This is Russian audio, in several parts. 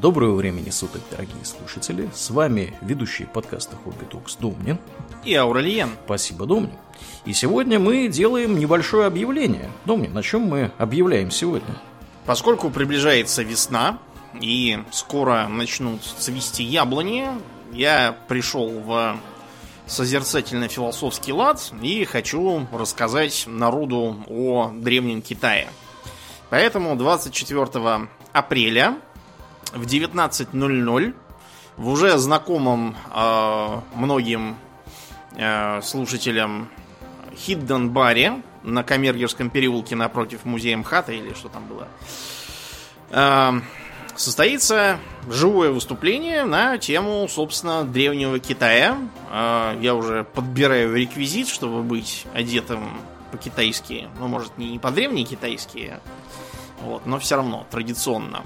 Доброго времени суток, дорогие слушатели. С вами ведущий подкаста Хобби Токс Домнин. И Аурельен. Спасибо, Домнин. И сегодня мы делаем небольшое объявление. Домнин, на чем мы объявляем сегодня? Поскольку приближается весна, и скоро начнут цвести яблони, я пришел в созерцательно-философский лад и хочу рассказать народу о Древнем Китае. Поэтому 24 апреля в 19.00 в уже знакомом э, многим э, слушателям Хидден баре на Камергерском переулке напротив музея МХАТа или что там было, э, состоится живое выступление на тему, собственно, древнего Китая. Э, я уже подбираю реквизит, чтобы быть одетым по-китайски. Ну, может, не по-древний китайски, вот, но все равно традиционно.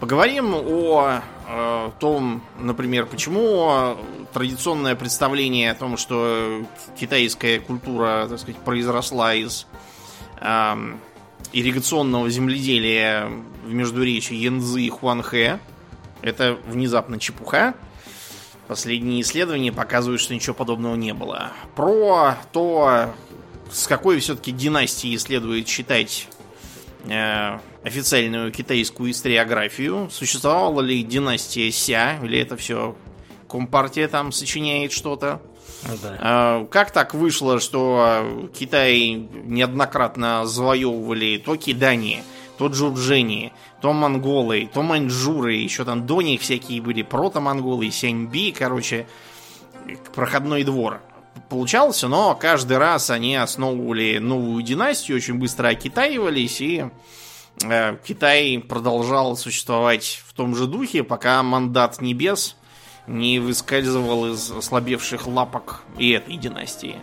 Поговорим о э, том, например, почему традиционное представление о том, что китайская культура, так сказать, произросла из э, ирригационного земледелия в междуречии Янзы и Хуанхэ, это внезапно чепуха. Последние исследования показывают, что ничего подобного не было. Про то, с какой все-таки династии следует считать э, официальную китайскую историографию. Существовала ли династия Ся, или это все Компартия там сочиняет что-то. Да. А, как так вышло, что Китай неоднократно завоевывали то кидане, то джурджени, то монголы, то маньчжуры, еще там до них всякие были прото-монголы, сяньби, короче, проходной двор получался, но каждый раз они основывали новую династию, очень быстро окитаивались, и Китай продолжал существовать в том же духе, пока мандат небес не выскальзывал из ослабевших лапок и этой династии.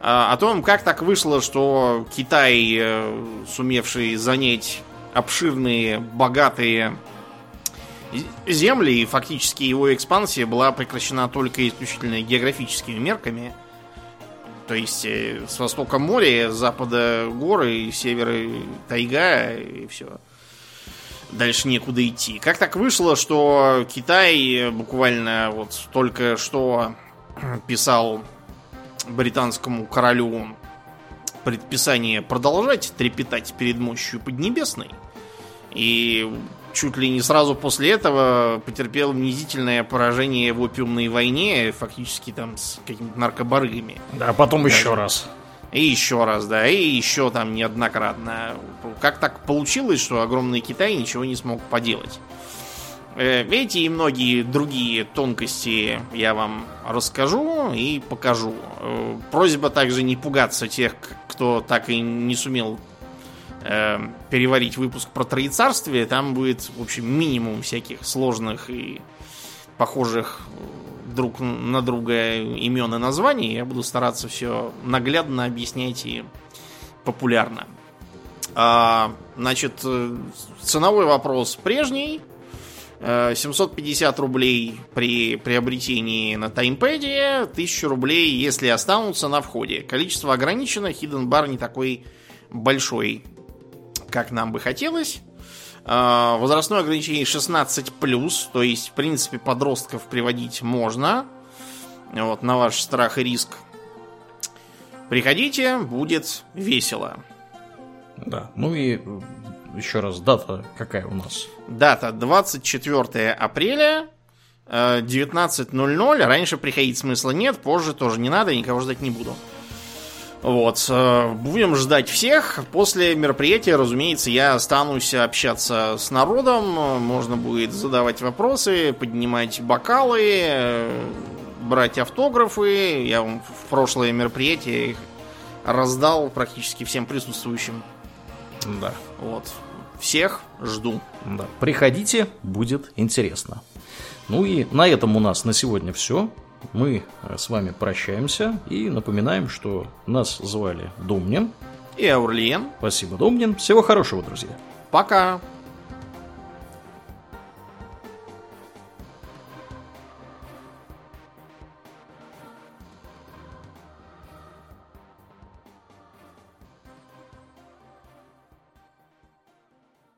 А, о том, как так вышло, что Китай, э, сумевший занять обширные, богатые земли, и фактически его экспансия была прекращена только исключительно географическими мерками. То есть э, с востока море, с запада горы, с севера тайга и все дальше некуда идти. Как так вышло, что Китай буквально вот только что писал британскому королю предписание продолжать трепетать перед мощью Поднебесной. И чуть ли не сразу после этого потерпел унизительное поражение в опиумной войне, фактически там с какими-то наркобарыгами. Да, потом Даже. еще раз. И еще раз, да, и еще там неоднократно. Как так получилось, что огромный Китай ничего не смог поделать? Э, эти и многие другие тонкости я вам расскажу и покажу. Э, просьба также не пугаться тех, кто так и не сумел э, переварить выпуск про троецарствие. Там будет, в общем, минимум всяких сложных и похожих друг на друга имен и названий. Я буду стараться все наглядно объяснять и популярно. А, значит, э, ценовой вопрос прежний. 750 э, рублей при приобретении на таймпеде, 1000 рублей, если останутся на входе. Количество ограничено, Hidden Bar не такой большой, как нам бы хотелось. А, возрастное ограничение 16+, то есть, в принципе, подростков приводить можно. Вот, на ваш страх и риск. Приходите, будет весело. Да, ну и еще раз, дата какая у нас? Дата 24 апреля, 19.00. Э, Раньше приходить смысла нет, позже тоже не надо, никого ждать не буду. Вот. Э, будем ждать всех. После мероприятия, разумеется, я останусь общаться с народом. Можно будет задавать вопросы, поднимать бокалы, э, брать автографы. Я вам в прошлое мероприятие их раздал практически всем присутствующим. Да. Вот. Всех жду. Да. Приходите, будет интересно. Ну и на этом у нас на сегодня все. Мы э, с вами прощаемся и напоминаем, что нас звали Домнин и Аурлиен. Спасибо, Домнин. Всего хорошего, друзья. Пока.